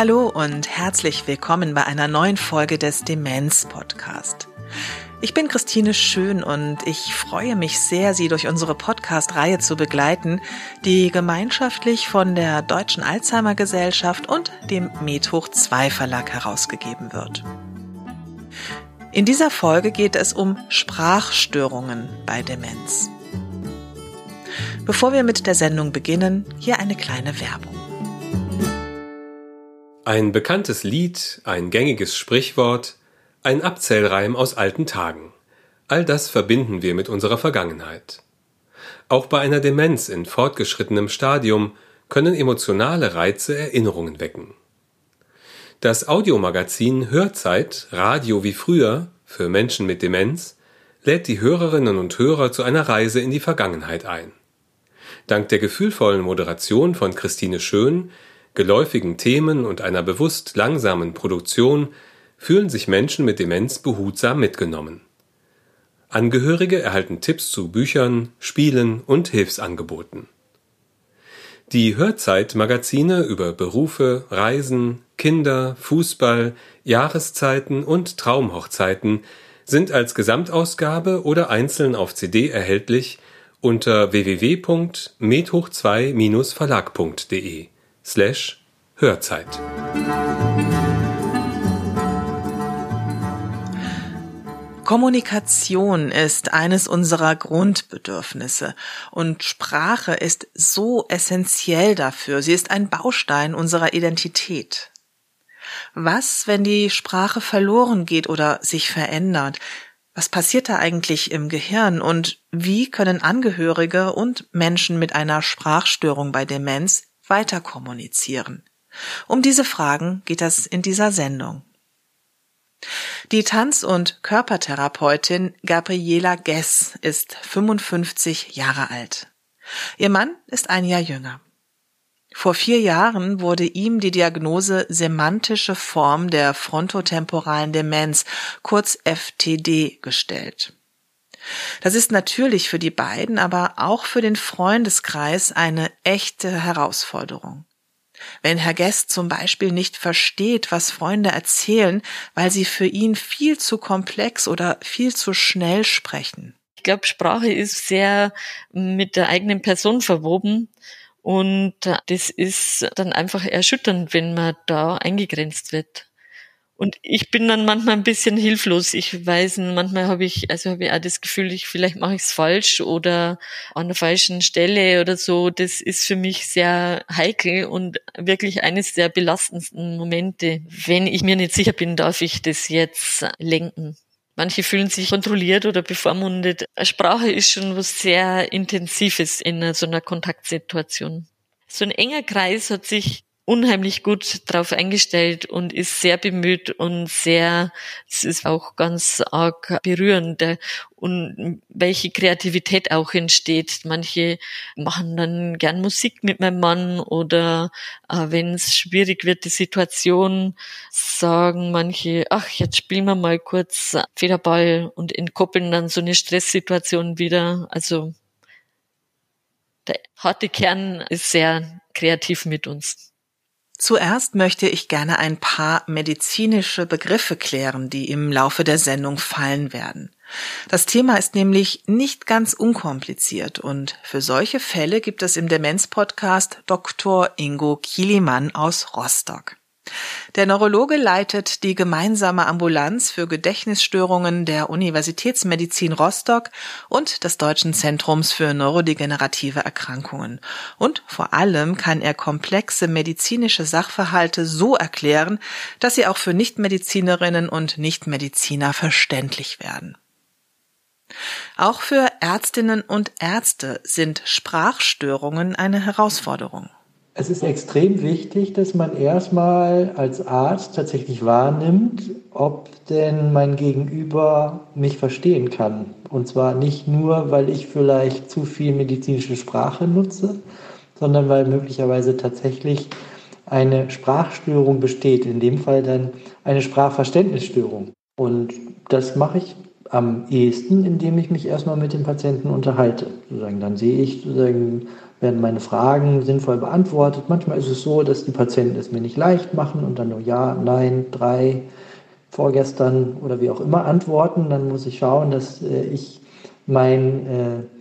Hallo und herzlich willkommen bei einer neuen Folge des Demenz Podcast. Ich bin Christine Schön und ich freue mich sehr, Sie durch unsere Podcast-Reihe zu begleiten, die gemeinschaftlich von der Deutschen Alzheimer Gesellschaft und dem Medhoch 2 Verlag herausgegeben wird. In dieser Folge geht es um Sprachstörungen bei Demenz. Bevor wir mit der Sendung beginnen, hier eine kleine Werbung. Ein bekanntes Lied, ein gängiges Sprichwort, ein Abzählreim aus alten Tagen. All das verbinden wir mit unserer Vergangenheit. Auch bei einer Demenz in fortgeschrittenem Stadium können emotionale Reize Erinnerungen wecken. Das Audiomagazin Hörzeit Radio wie früher für Menschen mit Demenz lädt die Hörerinnen und Hörer zu einer Reise in die Vergangenheit ein. Dank der gefühlvollen Moderation von Christine Schön geläufigen Themen und einer bewusst langsamen Produktion fühlen sich Menschen mit Demenz behutsam mitgenommen. Angehörige erhalten Tipps zu Büchern, Spielen und Hilfsangeboten. Die Hörzeit-Magazine über Berufe, Reisen, Kinder, Fußball, Jahreszeiten und Traumhochzeiten sind als Gesamtausgabe oder einzeln auf CD erhältlich unter www.medhoch2-verlag.de slash Hörzeit. Kommunikation ist eines unserer Grundbedürfnisse und Sprache ist so essentiell dafür. Sie ist ein Baustein unserer Identität. Was, wenn die Sprache verloren geht oder sich verändert? Was passiert da eigentlich im Gehirn und wie können Angehörige und Menschen mit einer Sprachstörung bei Demenz weiter kommunizieren? Um diese Fragen geht es in dieser Sendung. Die Tanz- und Körpertherapeutin Gabriela Gess ist 55 Jahre alt. Ihr Mann ist ein Jahr jünger. Vor vier Jahren wurde ihm die Diagnose semantische Form der frontotemporalen Demenz, kurz FTD, gestellt. Das ist natürlich für die beiden, aber auch für den Freundeskreis eine echte Herausforderung. Wenn Herr Guest zum Beispiel nicht versteht, was Freunde erzählen, weil sie für ihn viel zu komplex oder viel zu schnell sprechen. Ich glaube, Sprache ist sehr mit der eigenen Person verwoben. Und das ist dann einfach erschütternd, wenn man da eingegrenzt wird. Und ich bin dann manchmal ein bisschen hilflos. Ich weiß, manchmal habe ich, also habe ich auch das Gefühl, ich vielleicht mache ich es falsch oder an der falschen Stelle oder so. Das ist für mich sehr heikel und wirklich eines der belastendsten Momente. Wenn ich mir nicht sicher bin, darf ich das jetzt lenken. Manche fühlen sich kontrolliert oder bevormundet. Sprache ist schon was sehr Intensives in so einer Kontaktsituation. So ein enger Kreis hat sich unheimlich gut drauf eingestellt und ist sehr bemüht und sehr, es ist auch ganz arg berührend und welche Kreativität auch entsteht. Manche machen dann gern Musik mit meinem Mann oder äh, wenn es schwierig wird, die Situation, sagen manche, ach, jetzt spielen wir mal kurz Federball und entkoppeln dann so eine Stresssituation wieder. Also der harte Kern ist sehr kreativ mit uns. Zuerst möchte ich gerne ein paar medizinische Begriffe klären, die im Laufe der Sendung fallen werden. Das Thema ist nämlich nicht ganz unkompliziert und für solche Fälle gibt es im Demenz-Podcast Dr. Ingo Kielimann aus Rostock. Der Neurologe leitet die gemeinsame Ambulanz für Gedächtnisstörungen der Universitätsmedizin Rostock und des Deutschen Zentrums für neurodegenerative Erkrankungen. Und vor allem kann er komplexe medizinische Sachverhalte so erklären, dass sie auch für Nichtmedizinerinnen und Nichtmediziner verständlich werden. Auch für Ärztinnen und Ärzte sind Sprachstörungen eine Herausforderung es ist extrem wichtig, dass man erstmal als Arzt tatsächlich wahrnimmt, ob denn mein Gegenüber mich verstehen kann. Und zwar nicht nur, weil ich vielleicht zu viel medizinische Sprache nutze, sondern weil möglicherweise tatsächlich eine Sprachstörung besteht. In dem Fall dann eine Sprachverständnisstörung. Und das mache ich am ehesten, indem ich mich erstmal mit dem Patienten unterhalte. Dann sehe ich, sozusagen, werden meine Fragen sinnvoll beantwortet. Manchmal ist es so, dass die Patienten es mir nicht leicht machen und dann nur ja, nein, drei, vorgestern oder wie auch immer antworten. Dann muss ich schauen, dass äh, ich mein äh,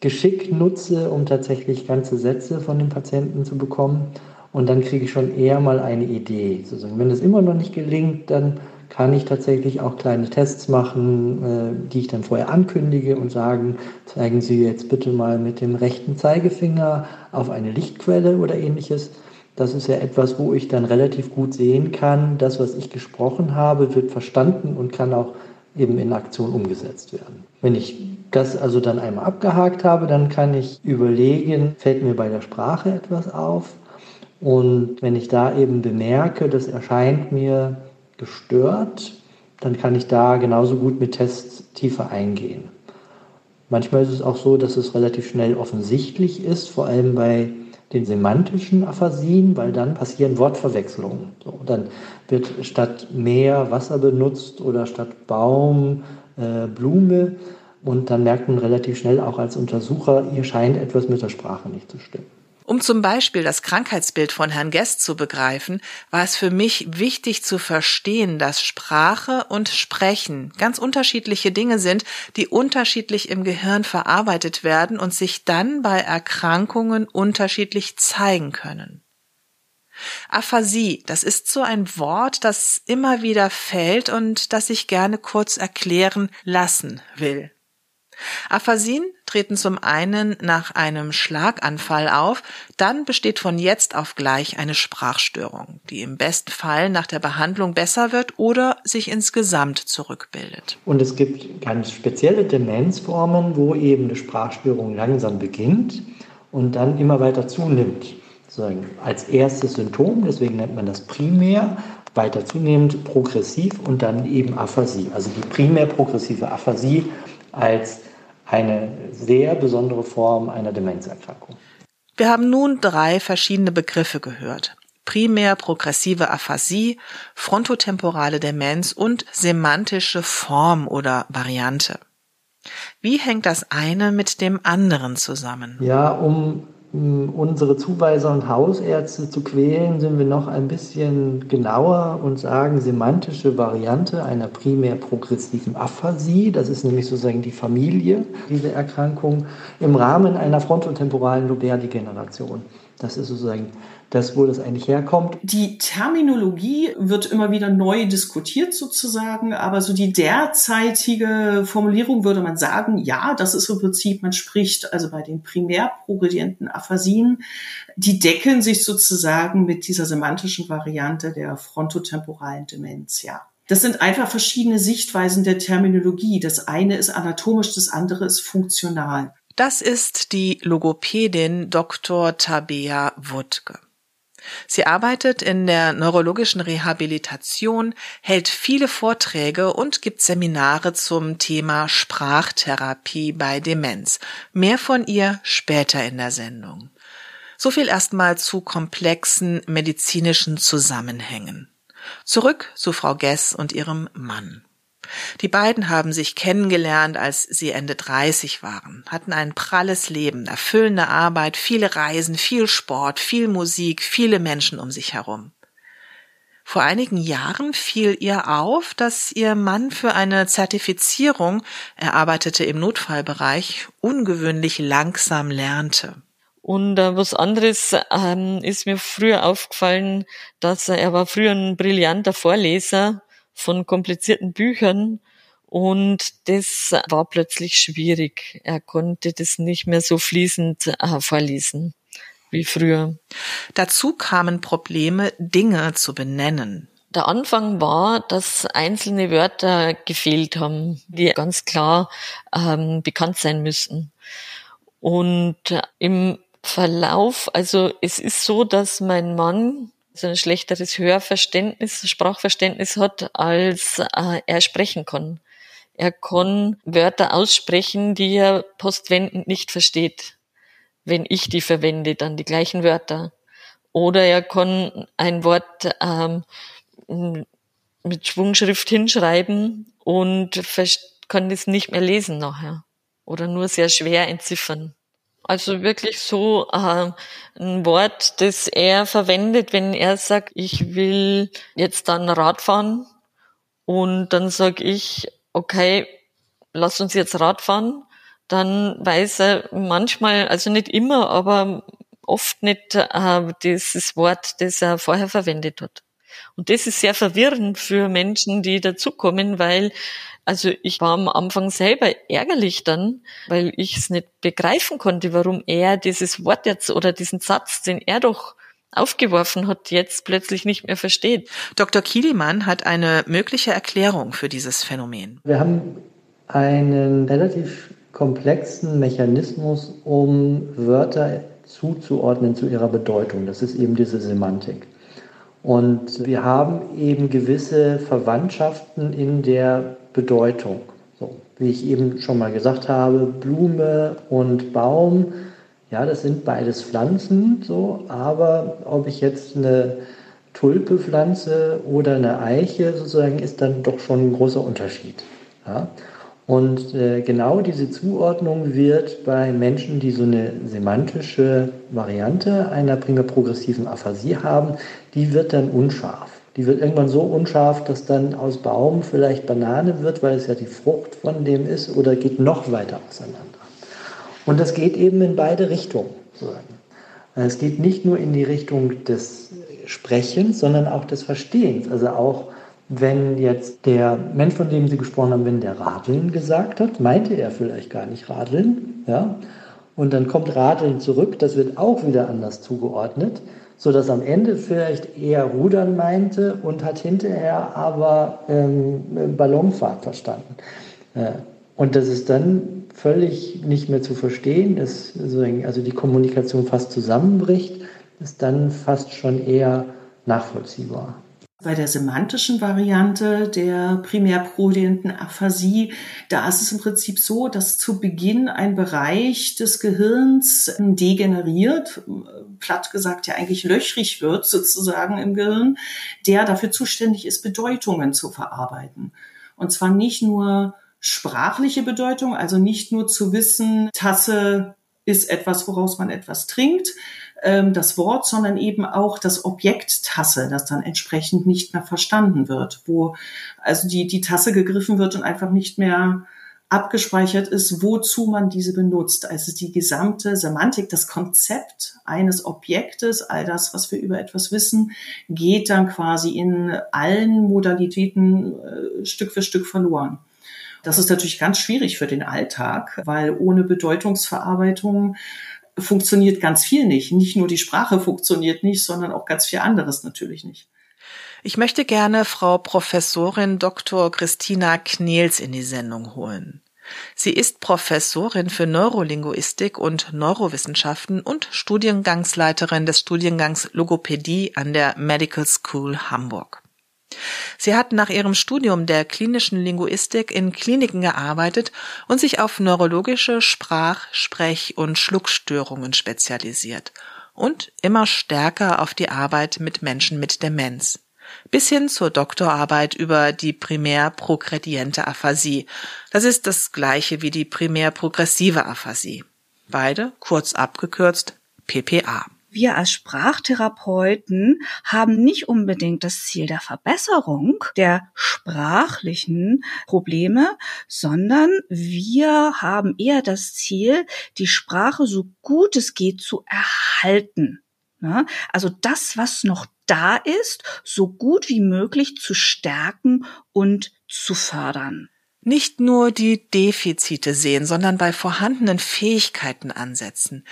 Geschick nutze, um tatsächlich ganze Sätze von dem Patienten zu bekommen. Und dann kriege ich schon eher mal eine Idee. Sozusagen. Wenn das immer noch nicht gelingt, dann kann ich tatsächlich auch kleine Tests machen, äh, die ich dann vorher ankündige und sagen, zeigen Sie jetzt bitte mal mit dem rechten Zeigefinger auf eine Lichtquelle oder ähnliches. Das ist ja etwas, wo ich dann relativ gut sehen kann, das, was ich gesprochen habe, wird verstanden und kann auch eben in Aktion umgesetzt werden. Wenn ich das also dann einmal abgehakt habe, dann kann ich überlegen, fällt mir bei der Sprache etwas auf? Und wenn ich da eben bemerke, das erscheint mir gestört, dann kann ich da genauso gut mit Tests tiefer eingehen. Manchmal ist es auch so, dass es relativ schnell offensichtlich ist, vor allem bei den semantischen Aphasien, weil dann passieren Wortverwechslungen. So, dann wird statt Meer Wasser benutzt oder statt Baum äh, Blume und dann merkt man relativ schnell auch als Untersucher, hier scheint etwas mit der Sprache nicht zu stimmen. Um zum Beispiel das Krankheitsbild von Herrn Guest zu begreifen, war es für mich wichtig zu verstehen, dass Sprache und Sprechen ganz unterschiedliche Dinge sind, die unterschiedlich im Gehirn verarbeitet werden und sich dann bei Erkrankungen unterschiedlich zeigen können. Aphasie, das ist so ein Wort, das immer wieder fällt und das ich gerne kurz erklären lassen will. Aphasien treten zum einen nach einem Schlaganfall auf, dann besteht von jetzt auf gleich eine Sprachstörung, die im besten Fall nach der Behandlung besser wird oder sich insgesamt zurückbildet. Und es gibt ganz spezielle Demenzformen, wo eben eine Sprachstörung langsam beginnt und dann immer weiter zunimmt. Sozusagen als erstes Symptom, deswegen nennt man das primär, weiter zunehmend progressiv und dann eben Aphasie. Also die primär progressive Aphasie als eine sehr besondere Form einer Demenzerkrankung. Wir haben nun drei verschiedene Begriffe gehört. Primär progressive Aphasie, frontotemporale Demenz und semantische Form oder Variante. Wie hängt das eine mit dem anderen zusammen? Ja, um unsere Zuweiser und Hausärzte zu quälen, sind wir noch ein bisschen genauer und sagen semantische Variante einer primär progressiven Aphasie. Das ist nämlich sozusagen die Familie dieser Erkrankung im Rahmen einer frontotemporalen Lobärdegeneration. Das ist sozusagen das, wo das eigentlich herkommt. Die Terminologie wird immer wieder neu diskutiert sozusagen, aber so die derzeitige Formulierung würde man sagen, ja, das ist im Prinzip, man spricht also bei den primär progredienten Aphasien, die decken sich sozusagen mit dieser semantischen Variante der frontotemporalen Demenz, ja. Das sind einfach verschiedene Sichtweisen der Terminologie. Das eine ist anatomisch, das andere ist funktional. Das ist die Logopädin Dr. Tabea Wuttke. Sie arbeitet in der neurologischen Rehabilitation, hält viele Vorträge und gibt Seminare zum Thema Sprachtherapie bei Demenz. Mehr von ihr später in der Sendung. So viel erstmal zu komplexen medizinischen Zusammenhängen. Zurück zu Frau Gess und ihrem Mann. Die beiden haben sich kennengelernt, als sie Ende 30 waren, hatten ein pralles Leben, erfüllende Arbeit, viele Reisen, viel Sport, viel Musik, viele Menschen um sich herum. Vor einigen Jahren fiel ihr auf, dass ihr Mann für eine Zertifizierung, er arbeitete im Notfallbereich, ungewöhnlich langsam lernte. Und äh, was anderes ähm, ist mir früher aufgefallen, dass er, er war früher ein brillanter Vorleser von komplizierten Büchern und das war plötzlich schwierig. Er konnte das nicht mehr so fließend äh, vorlesen wie früher. Dazu kamen Probleme, Dinge zu benennen. Der Anfang war, dass einzelne Wörter gefehlt haben, die ganz klar ähm, bekannt sein müssen. Und im Verlauf, also es ist so, dass mein Mann so ein schlechteres Hörverständnis, Sprachverständnis hat, als äh, er sprechen kann. Er kann Wörter aussprechen, die er postwendend nicht versteht. Wenn ich die verwende, dann die gleichen Wörter. Oder er kann ein Wort ähm, mit Schwungschrift hinschreiben und kann das nicht mehr lesen nachher oder nur sehr schwer entziffern. Also wirklich so äh, ein Wort, das er verwendet, wenn er sagt, ich will jetzt dann Rad fahren und dann sag ich, okay, lass uns jetzt Rad fahren, dann weiß er manchmal, also nicht immer, aber oft nicht äh, dieses Wort, das er vorher verwendet hat. Und das ist sehr verwirrend für Menschen, die dazukommen, weil also ich war am Anfang selber ärgerlich dann, weil ich es nicht begreifen konnte, warum er dieses Wort jetzt oder diesen Satz, den er doch aufgeworfen hat, jetzt plötzlich nicht mehr versteht. Dr. Kielimann hat eine mögliche Erklärung für dieses Phänomen. Wir haben einen relativ komplexen Mechanismus, um Wörter zuzuordnen zu ihrer Bedeutung. Das ist eben diese Semantik. Und wir haben eben gewisse Verwandtschaften in der Bedeutung. So, wie ich eben schon mal gesagt habe, Blume und Baum, ja, das sind beides Pflanzen, so, aber ob ich jetzt eine Tulpe pflanze oder eine Eiche, sozusagen, ist dann doch schon ein großer Unterschied. Ja? Und äh, genau diese Zuordnung wird bei Menschen, die so eine semantische Variante einer primär progressiven Aphasie haben, die wird dann unscharf. Die wird irgendwann so unscharf, dass dann aus Baum vielleicht Banane wird, weil es ja die Frucht von dem ist, oder geht noch weiter auseinander. Und das geht eben in beide Richtungen. Es geht nicht nur in die Richtung des Sprechens, sondern auch des Verstehens. Also auch wenn jetzt der Mensch, von dem Sie gesprochen haben, wenn der Radeln gesagt hat, meinte er vielleicht gar nicht Radeln, ja, und dann kommt Radeln zurück, das wird auch wieder anders zugeordnet so dass am Ende vielleicht eher Rudern meinte und hat hinterher aber ähm, Ballonfahrt verstanden. Äh, und das ist dann völlig nicht mehr zu verstehen, ist, also die Kommunikation fast zusammenbricht, ist dann fast schon eher nachvollziehbar. Bei der semantischen Variante der primärprodienten Aphasie, da ist es im Prinzip so, dass zu Beginn ein Bereich des Gehirns degeneriert, platt gesagt ja eigentlich löchrig wird sozusagen im Gehirn, der dafür zuständig ist, Bedeutungen zu verarbeiten. Und zwar nicht nur sprachliche Bedeutung, also nicht nur zu wissen, Tasse ist etwas, woraus man etwas trinkt, ähm, das Wort, sondern eben auch das Objekt Tasse, das dann entsprechend nicht mehr verstanden wird, wo also die, die Tasse gegriffen wird und einfach nicht mehr abgespeichert ist, wozu man diese benutzt. Also die gesamte Semantik, das Konzept eines Objektes, all das, was wir über etwas wissen, geht dann quasi in allen Modalitäten äh, Stück für Stück verloren. Das ist natürlich ganz schwierig für den Alltag, weil ohne Bedeutungsverarbeitung funktioniert ganz viel nicht. Nicht nur die Sprache funktioniert nicht, sondern auch ganz viel anderes natürlich nicht. Ich möchte gerne Frau Professorin Dr. Christina Knels in die Sendung holen. Sie ist Professorin für Neurolinguistik und Neurowissenschaften und Studiengangsleiterin des Studiengangs Logopädie an der Medical School Hamburg. Sie hat nach ihrem Studium der klinischen Linguistik in Kliniken gearbeitet und sich auf neurologische Sprach-, Sprech- und Schluckstörungen spezialisiert und immer stärker auf die Arbeit mit Menschen mit Demenz. Bis hin zur Doktorarbeit über die primär progrediente Aphasie. Das ist das gleiche wie die primär progressive Aphasie. Beide kurz abgekürzt PPA wir als Sprachtherapeuten haben nicht unbedingt das Ziel der Verbesserung der sprachlichen Probleme, sondern wir haben eher das Ziel, die Sprache so gut es geht zu erhalten. Also das, was noch da ist, so gut wie möglich zu stärken und zu fördern nicht nur die Defizite sehen, sondern bei vorhandenen Fähigkeiten ansetzen.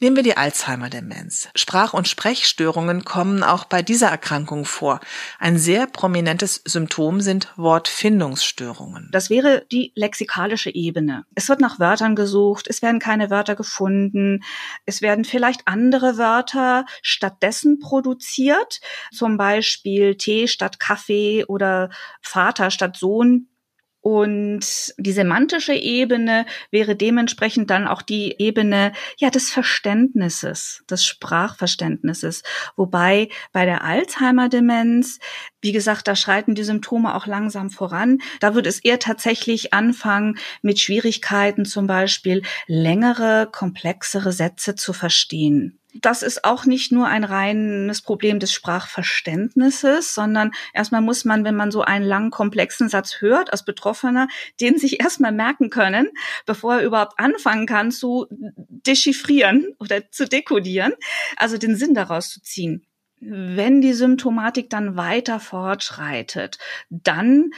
Nehmen wir die Alzheimer-Demenz. Sprach- und Sprechstörungen kommen auch bei dieser Erkrankung vor. Ein sehr prominentes Symptom sind Wortfindungsstörungen. Das wäre die lexikalische Ebene. Es wird nach Wörtern gesucht, es werden keine Wörter gefunden, es werden vielleicht andere Wörter stattdessen produziert, zum Beispiel Tee statt Kaffee oder Vater statt Sohn Und die semantische Ebene wäre dementsprechend dann auch die Ebene, ja, des Verständnisses, des Sprachverständnisses. Wobei bei der Alzheimer-Demenz, wie gesagt, da schreiten die Symptome auch langsam voran. Da wird es eher tatsächlich anfangen, mit Schwierigkeiten zum Beispiel längere, komplexere Sätze zu verstehen das ist auch nicht nur ein reines Problem des Sprachverständnisses, sondern erstmal muss man, wenn man so einen langen, komplexen Satz hört als Betroffener, den sich erstmal merken können, bevor er überhaupt anfangen kann zu dechiffrieren oder zu dekodieren, also den Sinn daraus zu ziehen. Wenn die Symptomatik dann weiter fortschreitet, dann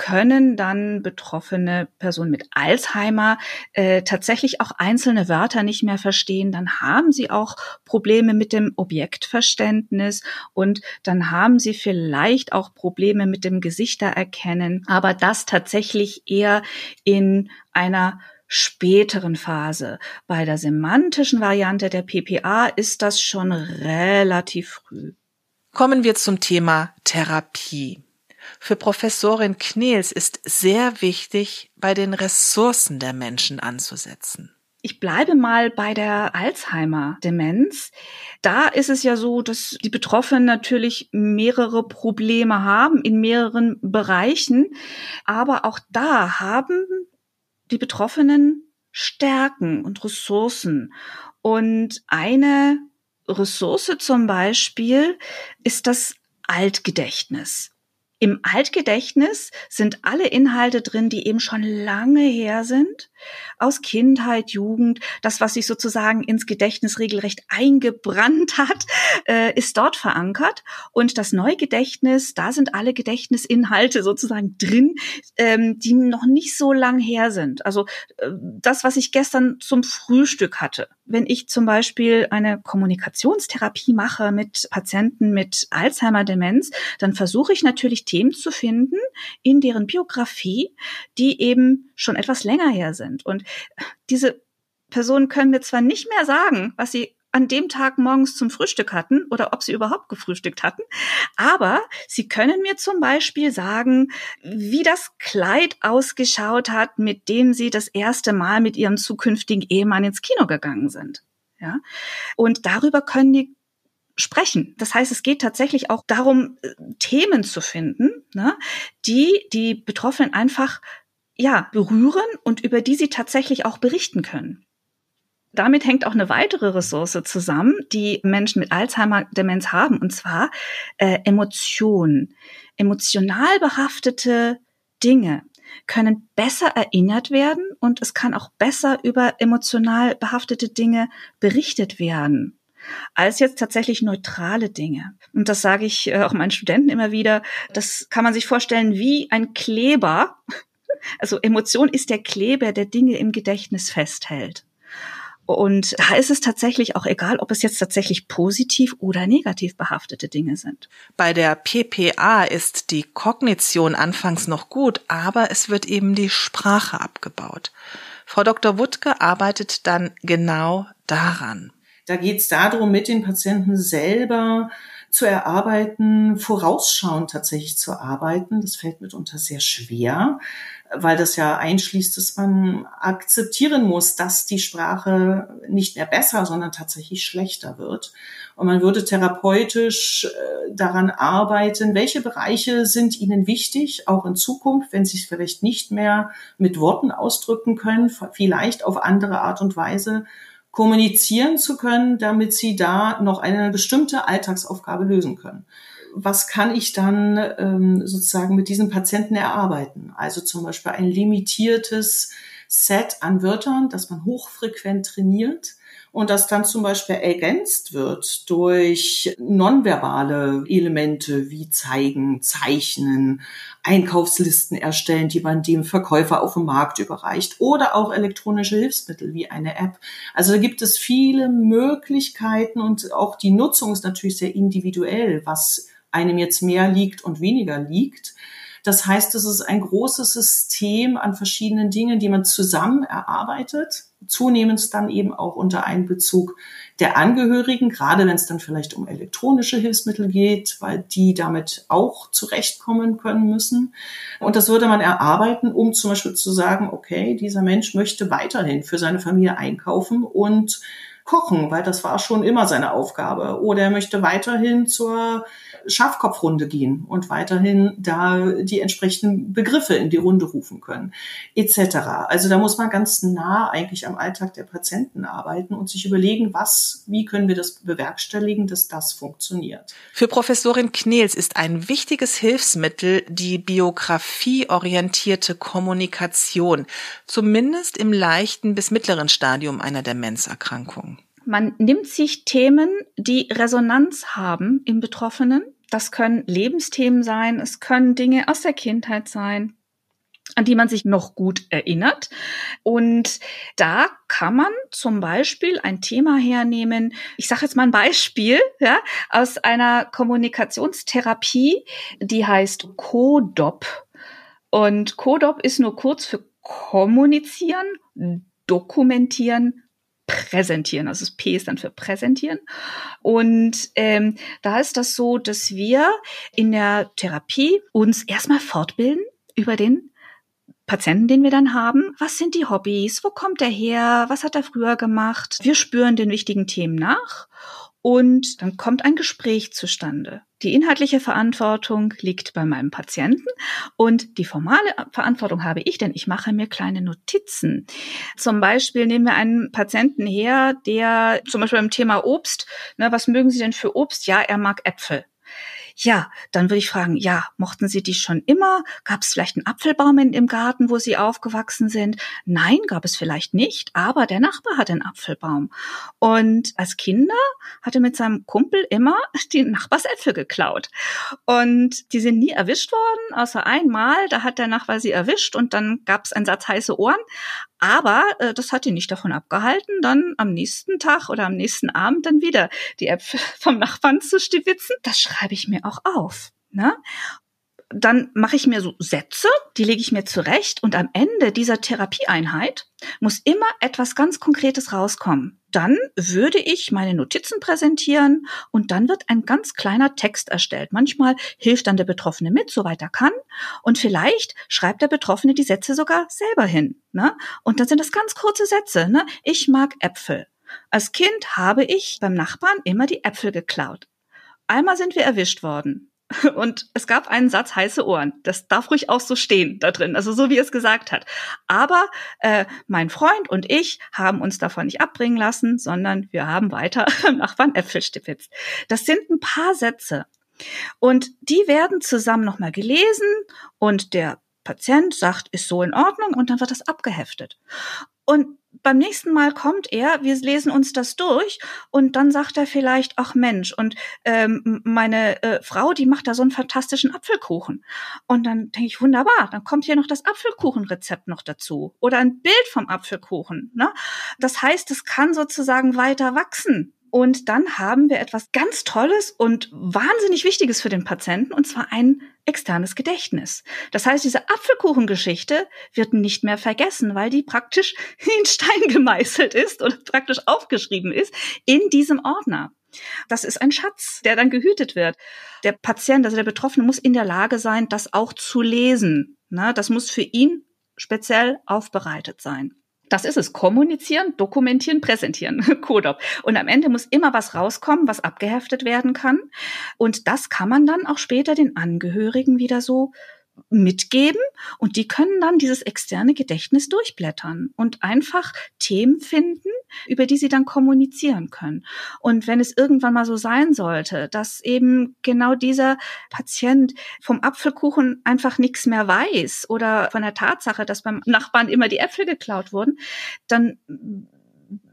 können dann betroffene Personen mit Alzheimer äh, tatsächlich auch einzelne Wörter nicht mehr verstehen. Dann haben sie auch Probleme mit dem Objektverständnis und dann haben sie vielleicht auch Probleme mit dem Gesichtererkennen. Aber das tatsächlich eher in einer späteren Phase. Bei der semantischen Variante der PPA ist das schon relativ früh. Kommen wir zum Thema Therapie. Für Professorin Knels ist sehr wichtig, bei den Ressourcen der Menschen anzusetzen. Ich bleibe mal bei der Alzheimer-Demenz. Da ist es ja so, dass die Betroffenen natürlich mehrere Probleme haben in mehreren Bereichen. Aber auch da haben die Betroffenen Stärken und Ressourcen. Und eine Ressource zum Beispiel ist das Altgedächtnis. Im Altgedächtnis sind alle Inhalte drin, die eben schon lange her sind, aus Kindheit, Jugend. Das, was sich sozusagen ins Gedächtnis regelrecht eingebrannt hat, äh, ist dort verankert. Und das Neugedächtnis, da sind alle Gedächtnisinhalte sozusagen drin, ähm, die noch nicht so lang her sind. Also äh, das, was ich gestern zum Frühstück hatte. Wenn ich zum Beispiel eine Kommunikationstherapie mache mit Patienten mit Alzheimer-Demenz, dann versuche ich natürlich Themen zu finden in deren Biografie, die eben schon etwas länger her sind. Und diese Personen können mir zwar nicht mehr sagen, was sie an dem Tag morgens zum Frühstück hatten oder ob sie überhaupt gefrühstückt hatten. Aber sie können mir zum Beispiel sagen, wie das Kleid ausgeschaut hat, mit dem sie das erste Mal mit ihrem zukünftigen Ehemann ins Kino gegangen sind. Ja. Und darüber können die sprechen. Das heißt, es geht tatsächlich auch darum, äh, Themen zu finden, ne, die die Betroffenen einfach ja berühren und über die sie tatsächlich auch berichten können. Damit hängt auch eine weitere Ressource zusammen, die Menschen mit Alzheimer-Demenz haben, und zwar äh, Emotionen. Emotional behaftete Dinge können besser erinnert werden und es kann auch besser über emotional behaftete Dinge berichtet werden als jetzt tatsächlich neutrale Dinge. Und das sage ich äh, auch meinen Studenten immer wieder. Das kann man sich vorstellen wie ein Kleber. Also Emotion ist der Kleber, der Dinge im Gedächtnis festhält. Und da ist es tatsächlich auch egal, ob es jetzt tatsächlich positiv oder negativ behaftete Dinge sind. Bei der PPA ist die Kognition anfangs noch gut, aber es wird eben die Sprache abgebaut. Frau Dr. Wuttke arbeitet dann genau daran. Da geht es darum, mit den Patienten selber zu erarbeiten, vorausschauend tatsächlich zu arbeiten. Das fällt mitunter sehr schwer, weil das ja einschließt, dass man akzeptieren muss, dass die Sprache nicht mehr besser, sondern tatsächlich schlechter wird. Und man würde therapeutisch äh, daran arbeiten, welche Bereiche sind Ihnen wichtig, auch in Zukunft, wenn Sie es vielleicht nicht mehr mit Worten ausdrücken können, vielleicht auf andere Art und Weise kommunizieren zu können, damit sie da noch eine bestimmte Alltagsaufgabe lösen können. Was kann ich dann ähm, sozusagen mit diesen Patienten erarbeiten? Also zum Beispiel ein limitiertes Set an Wörtern, das man hochfrequent trainiert und das dann zum Beispiel ergänzt wird durch nonverbale Elemente wie zeigen, zeichnen, Einkaufslisten erstellen, die man dem Verkäufer auf dem Markt überreicht oder auch elektronische Hilfsmittel wie eine App. Also da gibt es viele Möglichkeiten und auch die Nutzung ist natürlich sehr individuell, was einem jetzt mehr liegt und weniger liegt. Das heißt, es ist ein großes System an verschiedenen Dingen, die man zusammen erarbeitet, zunehmend dann eben auch unter Einbezug der Angehörigen, gerade wenn es dann vielleicht um elektronische Hilfsmittel geht, weil die damit auch zurechtkommen können müssen. Und das würde man erarbeiten, um zum Beispiel zu sagen, okay, dieser Mensch möchte weiterhin für seine Familie einkaufen und kochen, weil das war schon immer seine Aufgabe. Oder er möchte weiterhin zur Schafkopfrunde gehen und weiterhin da die entsprechenden Begriffe in die Runde rufen können, etc. Also da muss man ganz nah eigentlich am Alltag der Patienten arbeiten und sich überlegen, was, wie können wir das bewerkstelligen, dass das funktioniert. Für Professorin Knels ist ein wichtiges Hilfsmittel die biografieorientierte Kommunikation, zumindest im leichten bis mittleren Stadium einer Demenzerkrankung. Man nimmt sich Themen, die Resonanz haben im Betroffenen. Das können Lebensthemen sein, es können Dinge aus der Kindheit sein, an die man sich noch gut erinnert. Und da kann man zum Beispiel ein Thema hernehmen. Ich sage jetzt mal ein Beispiel ja, aus einer Kommunikationstherapie, die heißt CODOP. Und CODOP ist nur kurz für kommunizieren, dokumentieren, präsentieren. Also das P ist dann für präsentieren. Und ähm, da ist das so, dass wir in der Therapie uns erstmal fortbilden über den Patienten, den wir dann haben. Was sind die Hobbys? Wo kommt er her? Was hat er früher gemacht? Wir spüren den wichtigen Themen nach und dann kommt ein Gespräch zustande. Die inhaltliche Verantwortung liegt bei meinem Patienten und die formale Verantwortung habe ich, denn ich mache mir kleine Notizen. Zum Beispiel nehmen wir einen Patienten her, der zum Beispiel beim Thema Obst, ne, was mögen Sie denn für Obst? Ja, er mag Äpfel. Ja, dann würde ich fragen, ja, mochten Sie die schon immer? Gab es vielleicht einen Apfelbaum in, im Garten, wo Sie aufgewachsen sind? Nein, gab es vielleicht nicht, aber der Nachbar hat einen Apfelbaum. Und als Kinder hatte mit seinem Kumpel immer die Nachbarsäpfel geklaut. Und die sind nie erwischt worden, außer einmal, da hat der Nachbar sie erwischt und dann gab es einen Satz heiße Ohren. Aber äh, das hat ihn nicht davon abgehalten, dann am nächsten Tag oder am nächsten Abend dann wieder die Äpfel vom Nachbarn zu stibitzen. Das schreibe ich mir auch auf. Ne? Dann mache ich mir so Sätze, die lege ich mir zurecht und am Ende dieser Therapieeinheit muss immer etwas ganz Konkretes rauskommen. Dann würde ich meine Notizen präsentieren und dann wird ein ganz kleiner Text erstellt. Manchmal hilft dann der Betroffene mit, soweit er kann. Und vielleicht schreibt der Betroffene die Sätze sogar selber hin. Ne? Und dann sind das ganz kurze Sätze. Ne? Ich mag Äpfel. Als Kind habe ich beim Nachbarn immer die Äpfel geklaut. Einmal sind wir erwischt worden. Und es gab einen Satz heiße Ohren. Das darf ruhig auch so stehen da drin, also so wie es gesagt hat. Aber äh, mein Freund und ich haben uns davon nicht abbringen lassen, sondern wir haben weiter Nachbarn Äpfel stipitzt. Das sind ein paar Sätze. Und die werden zusammen nochmal gelesen und der Patient sagt, ist so in Ordnung und dann wird das abgeheftet. Und beim nächsten Mal kommt er, wir lesen uns das durch und dann sagt er vielleicht, ach Mensch, und ähm, meine äh, Frau, die macht da so einen fantastischen Apfelkuchen. Und dann denke ich, wunderbar, dann kommt hier noch das Apfelkuchenrezept noch dazu oder ein Bild vom Apfelkuchen. Ne? Das heißt, es kann sozusagen weiter wachsen. Und dann haben wir etwas ganz Tolles und wahnsinnig Wichtiges für den Patienten, und zwar ein externes Gedächtnis. Das heißt, diese Apfelkuchengeschichte wird nicht mehr vergessen, weil die praktisch in Stein gemeißelt ist oder praktisch aufgeschrieben ist in diesem Ordner. Das ist ein Schatz, der dann gehütet wird. Der Patient, also der Betroffene, muss in der Lage sein, das auch zu lesen. Das muss für ihn speziell aufbereitet sein. Das ist es. Kommunizieren, dokumentieren, präsentieren. CODOP. Und am Ende muss immer was rauskommen, was abgeheftet werden kann. Und das kann man dann auch später den Angehörigen wieder so mitgeben und die können dann dieses externe Gedächtnis durchblättern und einfach Themen finden, über die sie dann kommunizieren können. Und wenn es irgendwann mal so sein sollte, dass eben genau dieser Patient vom Apfelkuchen einfach nichts mehr weiß oder von der Tatsache, dass beim Nachbarn immer die Äpfel geklaut wurden, dann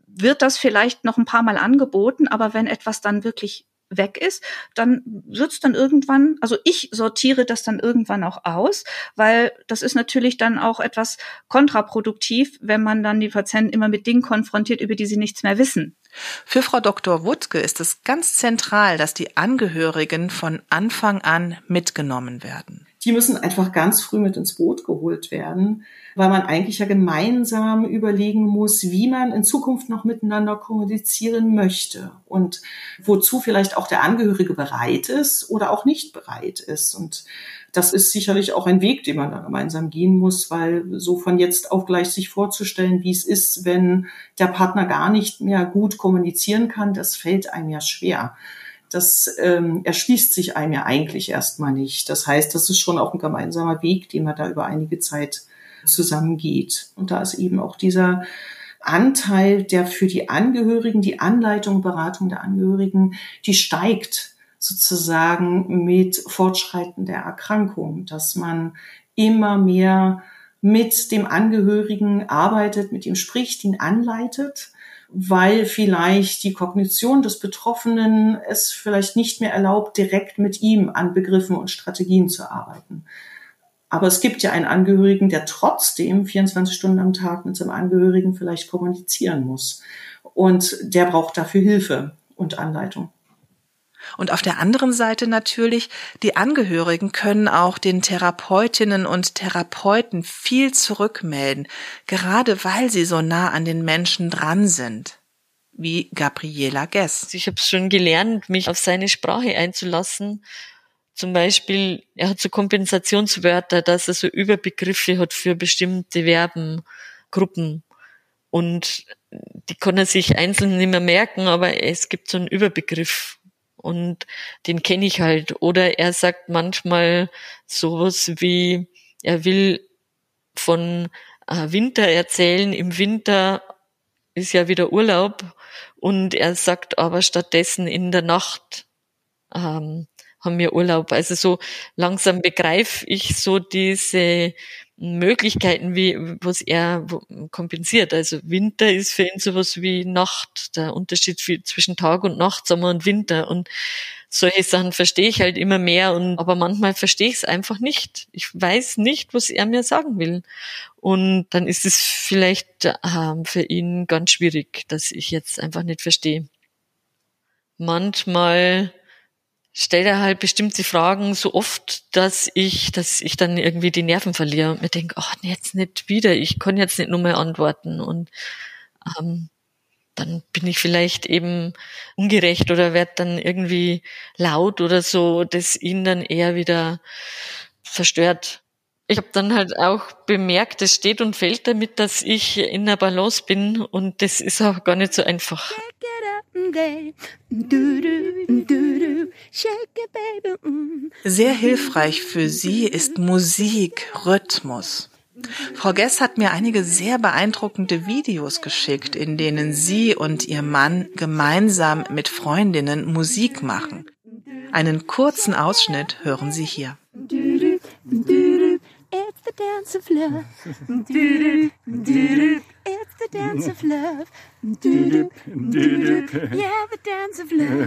wird das vielleicht noch ein paar Mal angeboten, aber wenn etwas dann wirklich weg ist, dann wird's dann irgendwann, also ich sortiere das dann irgendwann auch aus, weil das ist natürlich dann auch etwas kontraproduktiv, wenn man dann die Patienten immer mit Dingen konfrontiert, über die sie nichts mehr wissen. Für Frau Dr. Wuttke ist es ganz zentral, dass die Angehörigen von Anfang an mitgenommen werden. Die müssen einfach ganz früh mit ins Boot geholt werden, weil man eigentlich ja gemeinsam überlegen muss, wie man in Zukunft noch miteinander kommunizieren möchte und wozu vielleicht auch der Angehörige bereit ist oder auch nicht bereit ist. Und das ist sicherlich auch ein Weg, den man da gemeinsam gehen muss, weil so von jetzt auf gleich sich vorzustellen, wie es ist, wenn der Partner gar nicht mehr gut kommunizieren kann, das fällt einem ja schwer das ähm, erschließt sich einem ja eigentlich erstmal nicht. Das heißt, das ist schon auch ein gemeinsamer Weg, den man da über einige Zeit zusammengeht. Und da ist eben auch dieser Anteil, der für die Angehörigen, die Anleitung, Beratung der Angehörigen, die steigt sozusagen mit Fortschreiten der Erkrankung, dass man immer mehr mit dem Angehörigen arbeitet, mit ihm spricht, ihn anleitet weil vielleicht die Kognition des Betroffenen es vielleicht nicht mehr erlaubt, direkt mit ihm an Begriffen und Strategien zu arbeiten. Aber es gibt ja einen Angehörigen, der trotzdem 24 Stunden am Tag mit seinem Angehörigen vielleicht kommunizieren muss. Und der braucht dafür Hilfe und Anleitung. Und auf der anderen Seite natürlich, die Angehörigen können auch den Therapeutinnen und Therapeuten viel zurückmelden, gerade weil sie so nah an den Menschen dran sind. Wie Gabriela Guess. Ich habe schon gelernt, mich auf seine Sprache einzulassen. Zum Beispiel, er hat so Kompensationswörter, dass er so Überbegriffe hat für bestimmte Verben, Gruppen. Und die kann er sich einzeln nicht mehr merken, aber es gibt so einen Überbegriff und den kenne ich halt. Oder er sagt manchmal sowas wie, er will von äh, Winter erzählen. Im Winter ist ja wieder Urlaub und er sagt aber stattdessen in der Nacht ähm, haben wir Urlaub. Also so langsam begreife ich so diese Möglichkeiten, wie was er kompensiert. Also Winter ist für ihn sowas wie Nacht, der Unterschied zwischen Tag und Nacht, Sommer und Winter. Und solche Sachen verstehe ich halt immer mehr und aber manchmal verstehe ich es einfach nicht. Ich weiß nicht, was er mir sagen will. Und dann ist es vielleicht äh, für ihn ganz schwierig, dass ich jetzt einfach nicht verstehe. Manchmal stellt er halt bestimmte Fragen so oft, dass ich, dass ich dann irgendwie die Nerven verliere. Und mir denke, ach, jetzt nicht wieder, ich kann jetzt nicht nur mehr antworten. Und ähm, dann bin ich vielleicht eben ungerecht oder werde dann irgendwie laut oder so, das ihn dann eher wieder verstört. Ich habe dann halt auch bemerkt, es steht und fällt damit, dass ich in der Balance bin. Und das ist auch gar nicht so einfach. Sehr hilfreich für sie ist Musik, Rhythmus. Frau Guess hat mir einige sehr beeindruckende Videos geschickt, in denen sie und ihr Mann gemeinsam mit Freundinnen Musik machen. Einen kurzen Ausschnitt hören Sie hier. The dance of love. Do-do. It's the dance of love. Do-do. Yeah, the dance of love.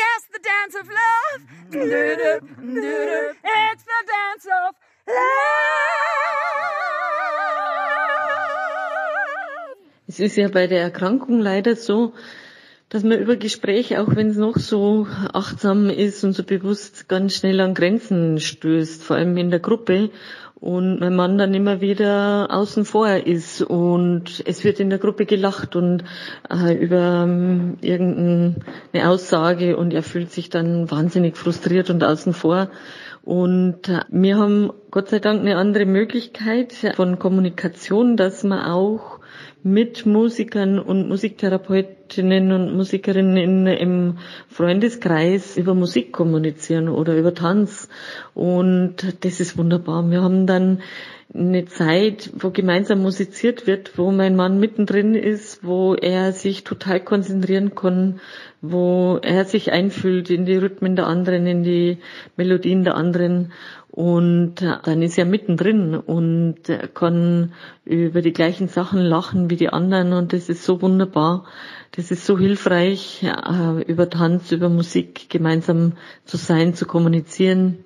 Yes, the dance of love. Do-do. It's the dance of love. Es ist ja bei der Erkrankung leider so, dass man über Gespräche, auch wenn es noch so achtsam ist und so bewusst, ganz schnell an Grenzen stößt, vor allem in der Gruppe. Und mein Mann dann immer wieder außen vor ist und es wird in der Gruppe gelacht und äh, über ähm, irgendeine Aussage und er fühlt sich dann wahnsinnig frustriert und außen vor. Und äh, wir haben Gott sei Dank eine andere Möglichkeit von Kommunikation, dass man auch mit Musikern und Musiktherapeutinnen und Musikerinnen in, im Freundeskreis über Musik kommunizieren oder über Tanz. Und das ist wunderbar. Wir haben dann eine Zeit, wo gemeinsam musiziert wird, wo mein Mann mittendrin ist, wo er sich total konzentrieren kann, wo er sich einfühlt in die Rhythmen der anderen, in die Melodien der anderen und dann ist er mittendrin und kann über die gleichen Sachen lachen wie die anderen und das ist so wunderbar. Das ist so hilfreich, äh, über Tanz, über Musik gemeinsam zu sein, zu kommunizieren.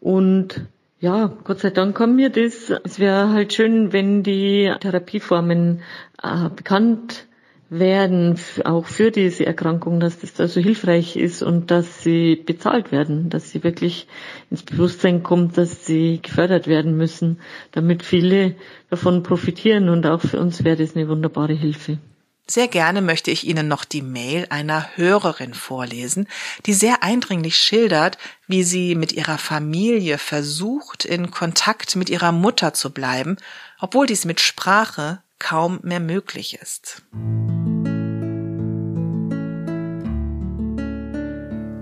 Und ja, Gott sei Dank haben wir das. Es wäre halt schön, wenn die Therapieformen äh, bekannt werden, auch für diese Erkrankung, dass das also hilfreich ist und dass sie bezahlt werden, dass sie wirklich ins Bewusstsein kommt, dass sie gefördert werden müssen, damit viele davon profitieren und auch für uns wäre das eine wunderbare Hilfe. Sehr gerne möchte ich Ihnen noch die Mail einer Hörerin vorlesen, die sehr eindringlich schildert, wie sie mit ihrer Familie versucht, in Kontakt mit ihrer Mutter zu bleiben, obwohl dies mit Sprache kaum mehr möglich ist.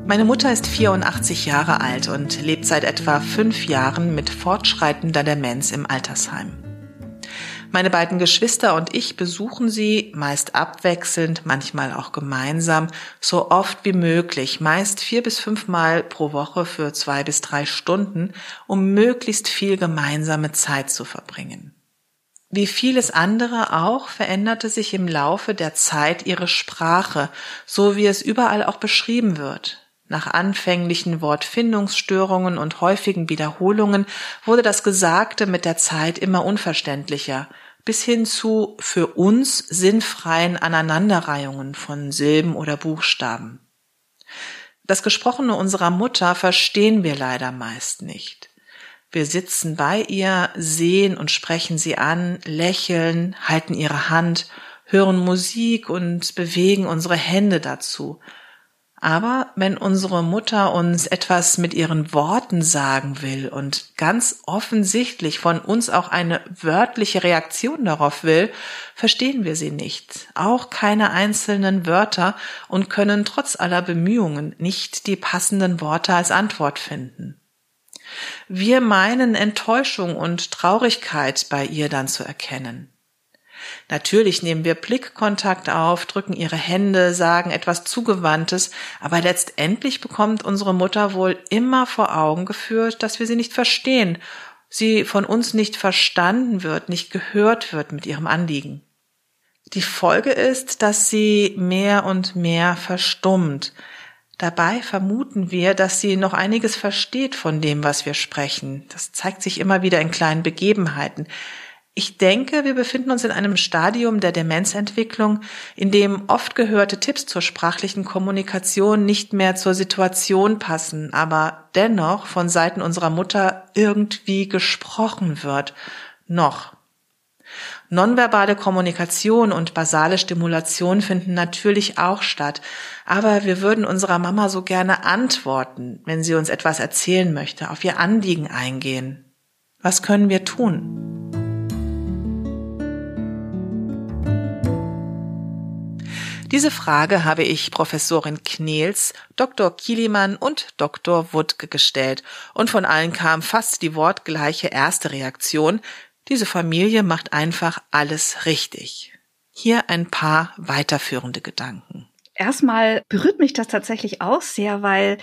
Meine Mutter ist 84 Jahre alt und lebt seit etwa fünf Jahren mit fortschreitender Demenz im Altersheim. Meine beiden Geschwister und ich besuchen sie, meist abwechselnd, manchmal auch gemeinsam, so oft wie möglich, meist vier bis fünfmal pro Woche für zwei bis drei Stunden, um möglichst viel gemeinsame Zeit zu verbringen. Wie vieles andere auch veränderte sich im Laufe der Zeit ihre Sprache, so wie es überall auch beschrieben wird. Nach anfänglichen Wortfindungsstörungen und häufigen Wiederholungen wurde das Gesagte mit der Zeit immer unverständlicher, bis hin zu für uns sinnfreien Aneinanderreihungen von Silben oder Buchstaben. Das Gesprochene unserer Mutter verstehen wir leider meist nicht. Wir sitzen bei ihr, sehen und sprechen sie an, lächeln, halten ihre Hand, hören Musik und bewegen unsere Hände dazu. Aber wenn unsere Mutter uns etwas mit ihren Worten sagen will und ganz offensichtlich von uns auch eine wörtliche Reaktion darauf will, verstehen wir sie nicht, auch keine einzelnen Wörter und können trotz aller Bemühungen nicht die passenden Worte als Antwort finden. Wir meinen Enttäuschung und Traurigkeit bei ihr dann zu erkennen. Natürlich nehmen wir Blickkontakt auf, drücken ihre Hände, sagen etwas Zugewandtes, aber letztendlich bekommt unsere Mutter wohl immer vor Augen geführt, dass wir sie nicht verstehen, sie von uns nicht verstanden wird, nicht gehört wird mit ihrem Anliegen. Die Folge ist, dass sie mehr und mehr verstummt, Dabei vermuten wir, dass sie noch einiges versteht von dem, was wir sprechen. Das zeigt sich immer wieder in kleinen Begebenheiten. Ich denke, wir befinden uns in einem Stadium der Demenzentwicklung, in dem oft gehörte Tipps zur sprachlichen Kommunikation nicht mehr zur Situation passen, aber dennoch von Seiten unserer Mutter irgendwie gesprochen wird. Noch. Nonverbale Kommunikation und basale Stimulation finden natürlich auch statt, aber wir würden unserer Mama so gerne antworten, wenn sie uns etwas erzählen möchte, auf ihr Anliegen eingehen. Was können wir tun? Diese Frage habe ich Professorin Knels, Dr. Kielimann und Dr. Wuttke gestellt, und von allen kam fast die wortgleiche erste Reaktion, diese Familie macht einfach alles richtig. Hier ein paar weiterführende Gedanken. Erstmal berührt mich das tatsächlich auch sehr, weil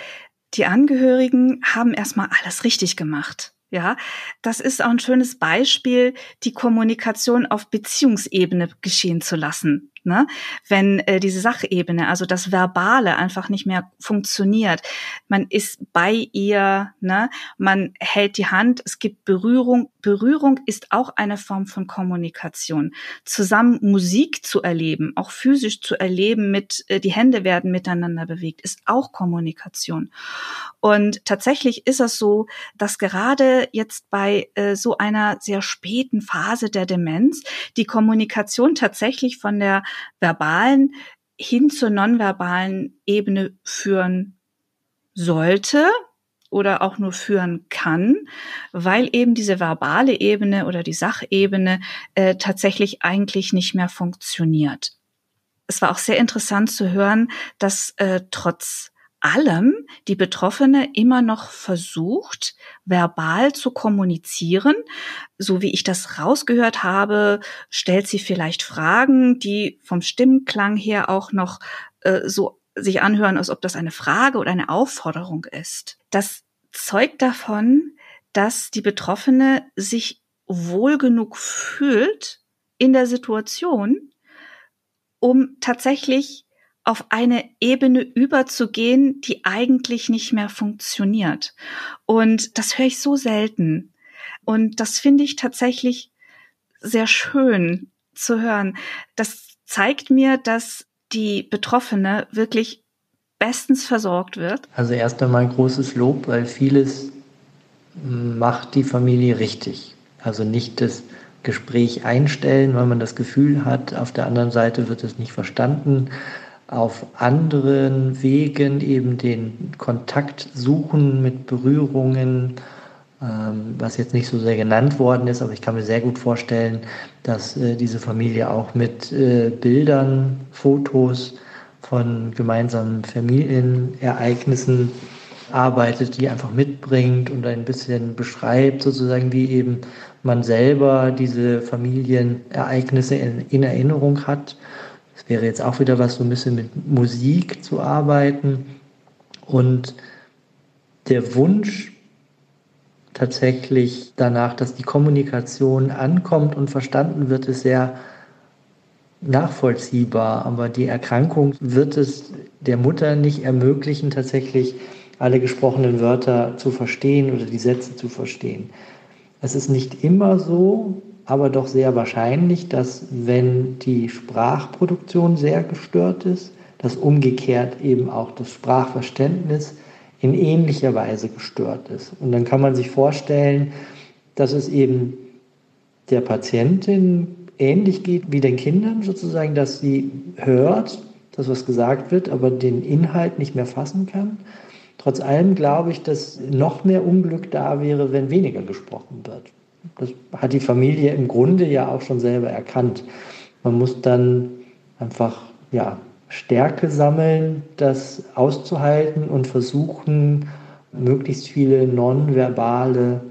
die Angehörigen haben erstmal alles richtig gemacht. Ja, das ist auch ein schönes Beispiel, die Kommunikation auf Beziehungsebene geschehen zu lassen ne? wenn äh, diese Sachebene, also das Verbale einfach nicht mehr funktioniert. Man ist bei ihr, ne? man hält die Hand, es gibt Berührung. Berührung ist auch eine Form von Kommunikation. Zusammen Musik zu erleben, auch physisch zu erleben, mit äh, die Hände werden miteinander bewegt, ist auch Kommunikation. Und tatsächlich ist es so, dass gerade jetzt bei äh, so einer sehr späten Phase der Demenz die Kommunikation tatsächlich von der verbalen hin zur nonverbalen Ebene führen sollte oder auch nur führen kann, weil eben diese verbale Ebene oder die Sachebene äh, tatsächlich eigentlich nicht mehr funktioniert. Es war auch sehr interessant zu hören, dass äh, trotz allem die Betroffene immer noch versucht, verbal zu kommunizieren. So wie ich das rausgehört habe, stellt sie vielleicht Fragen, die vom Stimmenklang her auch noch äh, so sich anhören, als ob das eine Frage oder eine Aufforderung ist. Das zeugt davon, dass die Betroffene sich wohl genug fühlt in der Situation, um tatsächlich auf eine Ebene überzugehen, die eigentlich nicht mehr funktioniert. Und das höre ich so selten. Und das finde ich tatsächlich sehr schön zu hören. Das zeigt mir, dass die Betroffene wirklich bestens versorgt wird? Also erst einmal großes Lob, weil vieles macht die Familie richtig. Also nicht das Gespräch einstellen, weil man das Gefühl hat, auf der anderen Seite wird es nicht verstanden. Auf anderen Wegen eben den Kontakt suchen mit Berührungen, ähm, was jetzt nicht so sehr genannt worden ist, aber ich kann mir sehr gut vorstellen, dass äh, diese Familie auch mit äh, Bildern, Fotos von gemeinsamen Familienereignissen arbeitet, die einfach mitbringt und ein bisschen beschreibt, sozusagen, wie eben man selber diese Familienereignisse in, in Erinnerung hat. Es wäre jetzt auch wieder was, so ein bisschen mit Musik zu arbeiten. Und der Wunsch tatsächlich danach, dass die Kommunikation ankommt und verstanden wird, ist sehr nachvollziehbar. Aber die Erkrankung wird es der Mutter nicht ermöglichen, tatsächlich alle gesprochenen Wörter zu verstehen oder die Sätze zu verstehen. Es ist nicht immer so, aber doch sehr wahrscheinlich, dass wenn die Sprachproduktion sehr gestört ist, dass umgekehrt eben auch das Sprachverständnis in ähnlicher Weise gestört ist. Und dann kann man sich vorstellen, dass es eben der Patientin ähnlich geht wie den Kindern sozusagen, dass sie hört, dass was gesagt wird, aber den Inhalt nicht mehr fassen kann Trotz allem glaube ich, dass noch mehr Unglück da wäre, wenn weniger gesprochen wird. Das hat die Familie im Grunde ja auch schon selber erkannt. Man muss dann einfach ja, Stärke sammeln, das auszuhalten und versuchen, möglichst viele nonverbale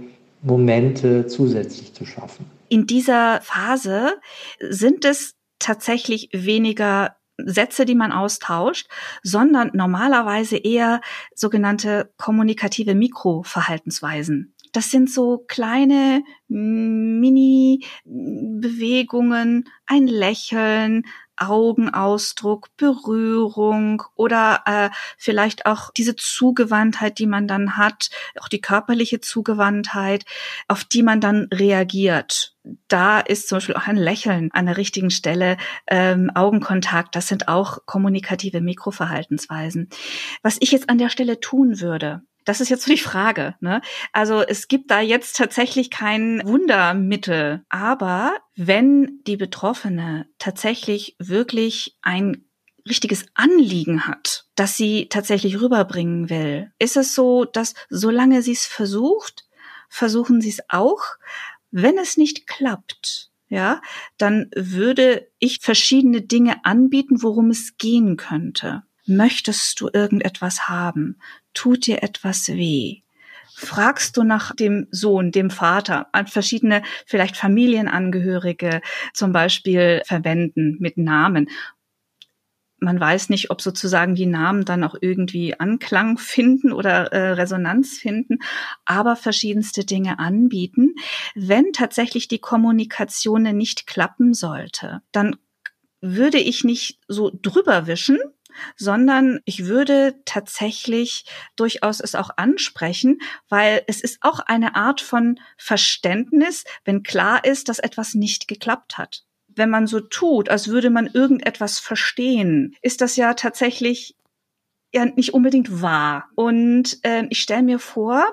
Momente zusätzlich zu schaffen. In dieser Phase sind es tatsächlich weniger Sätze, die man austauscht, sondern normalerweise eher sogenannte kommunikative Mikroverhaltensweisen. Das sind so kleine Mini-Bewegungen, ein Lächeln, Augenausdruck, Berührung oder äh, vielleicht auch diese Zugewandtheit, die man dann hat, auch die körperliche Zugewandtheit, auf die man dann reagiert. Da ist zum Beispiel auch ein Lächeln an der richtigen Stelle, ähm, Augenkontakt, das sind auch kommunikative Mikroverhaltensweisen. Was ich jetzt an der Stelle tun würde, das ist jetzt so die Frage. Ne? Also es gibt da jetzt tatsächlich kein Wundermittel. Aber wenn die Betroffene tatsächlich wirklich ein richtiges Anliegen hat, das sie tatsächlich rüberbringen will, ist es so, dass solange sie es versucht, versuchen sie es auch. Wenn es nicht klappt, ja, dann würde ich verschiedene Dinge anbieten, worum es gehen könnte. Möchtest du irgendetwas haben? Tut dir etwas weh? Fragst du nach dem Sohn, dem Vater, an verschiedene vielleicht Familienangehörige zum Beispiel verwenden mit Namen man weiß nicht, ob sozusagen die Namen dann auch irgendwie Anklang finden oder äh, Resonanz finden, aber verschiedenste Dinge anbieten. Wenn tatsächlich die Kommunikation nicht klappen sollte, dann würde ich nicht so drüber wischen, sondern ich würde tatsächlich durchaus es auch ansprechen, weil es ist auch eine Art von Verständnis, wenn klar ist, dass etwas nicht geklappt hat. Wenn man so tut, als würde man irgendetwas verstehen, ist das ja tatsächlich ja nicht unbedingt wahr. Und äh, ich stelle mir vor,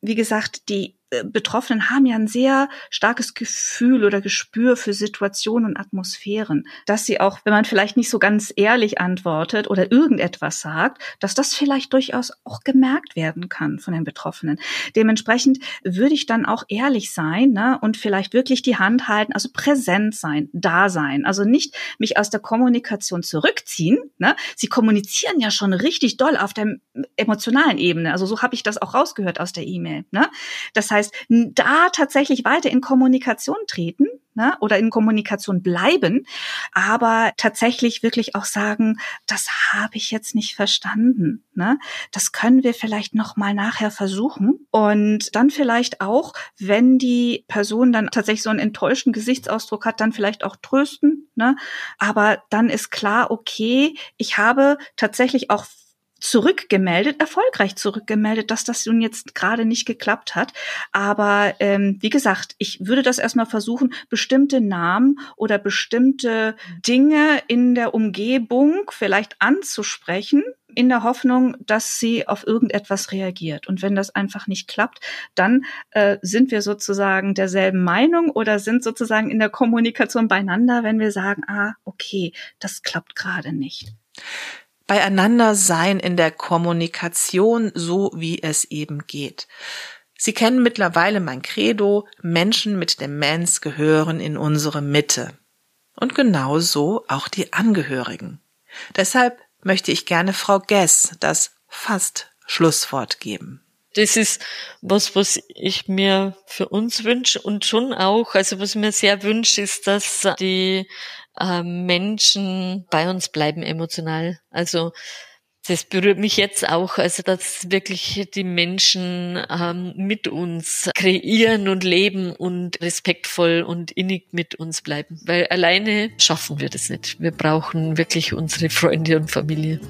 wie gesagt, die Betroffenen haben ja ein sehr starkes Gefühl oder Gespür für Situationen und Atmosphären, dass sie auch, wenn man vielleicht nicht so ganz ehrlich antwortet oder irgendetwas sagt, dass das vielleicht durchaus auch gemerkt werden kann von den Betroffenen. Dementsprechend würde ich dann auch ehrlich sein ne, und vielleicht wirklich die Hand halten, also präsent sein, da sein, also nicht mich aus der Kommunikation zurückziehen. Ne. Sie kommunizieren ja schon richtig doll auf der emotionalen Ebene, also so habe ich das auch rausgehört aus der E-Mail. Ne. Das heißt, heißt, da tatsächlich weiter in Kommunikation treten ne, oder in Kommunikation bleiben, aber tatsächlich wirklich auch sagen, das habe ich jetzt nicht verstanden. Ne? Das können wir vielleicht noch mal nachher versuchen und dann vielleicht auch, wenn die Person dann tatsächlich so einen enttäuschten Gesichtsausdruck hat, dann vielleicht auch trösten. Ne? Aber dann ist klar, okay, ich habe tatsächlich auch zurückgemeldet, erfolgreich zurückgemeldet, dass das nun jetzt gerade nicht geklappt hat. Aber ähm, wie gesagt, ich würde das erstmal versuchen, bestimmte Namen oder bestimmte Dinge in der Umgebung vielleicht anzusprechen, in der Hoffnung, dass sie auf irgendetwas reagiert. Und wenn das einfach nicht klappt, dann äh, sind wir sozusagen derselben Meinung oder sind sozusagen in der Kommunikation beieinander, wenn wir sagen, ah, okay, das klappt gerade nicht. Beieinander sein in der Kommunikation, so wie es eben geht. Sie kennen mittlerweile mein Credo, Menschen mit Demenz gehören in unsere Mitte. Und genauso auch die Angehörigen. Deshalb möchte ich gerne Frau Gess das fast Schlusswort geben. Das ist was, was ich mir für uns wünsche und schon auch, also was mir sehr wünsche, ist, dass die äh, Menschen bei uns bleiben emotional. Also das berührt mich jetzt auch, also dass wirklich die Menschen ähm, mit uns kreieren und leben und respektvoll und innig mit uns bleiben. Weil alleine schaffen wir das nicht. Wir brauchen wirklich unsere Freunde und Familie.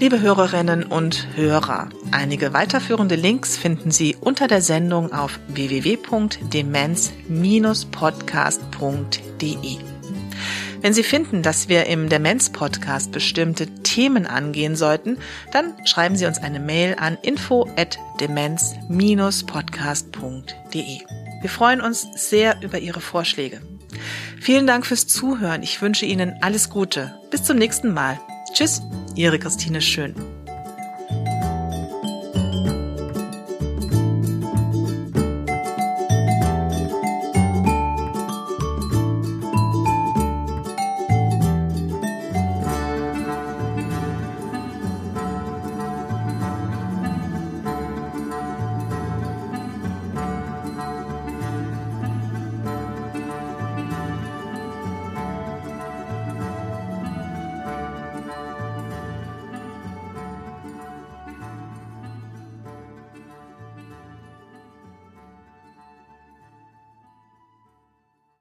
Liebe Hörerinnen und Hörer, einige weiterführende Links finden Sie unter der Sendung auf www.demenz-podcast.de. Wenn Sie finden, dass wir im Demenz-Podcast bestimmte Themen angehen sollten, dann schreiben Sie uns eine Mail an info@demenz-podcast.de. Wir freuen uns sehr über Ihre Vorschläge. Vielen Dank fürs Zuhören. Ich wünsche Ihnen alles Gute. Bis zum nächsten Mal. Tschüss, Ihre Christine Schön.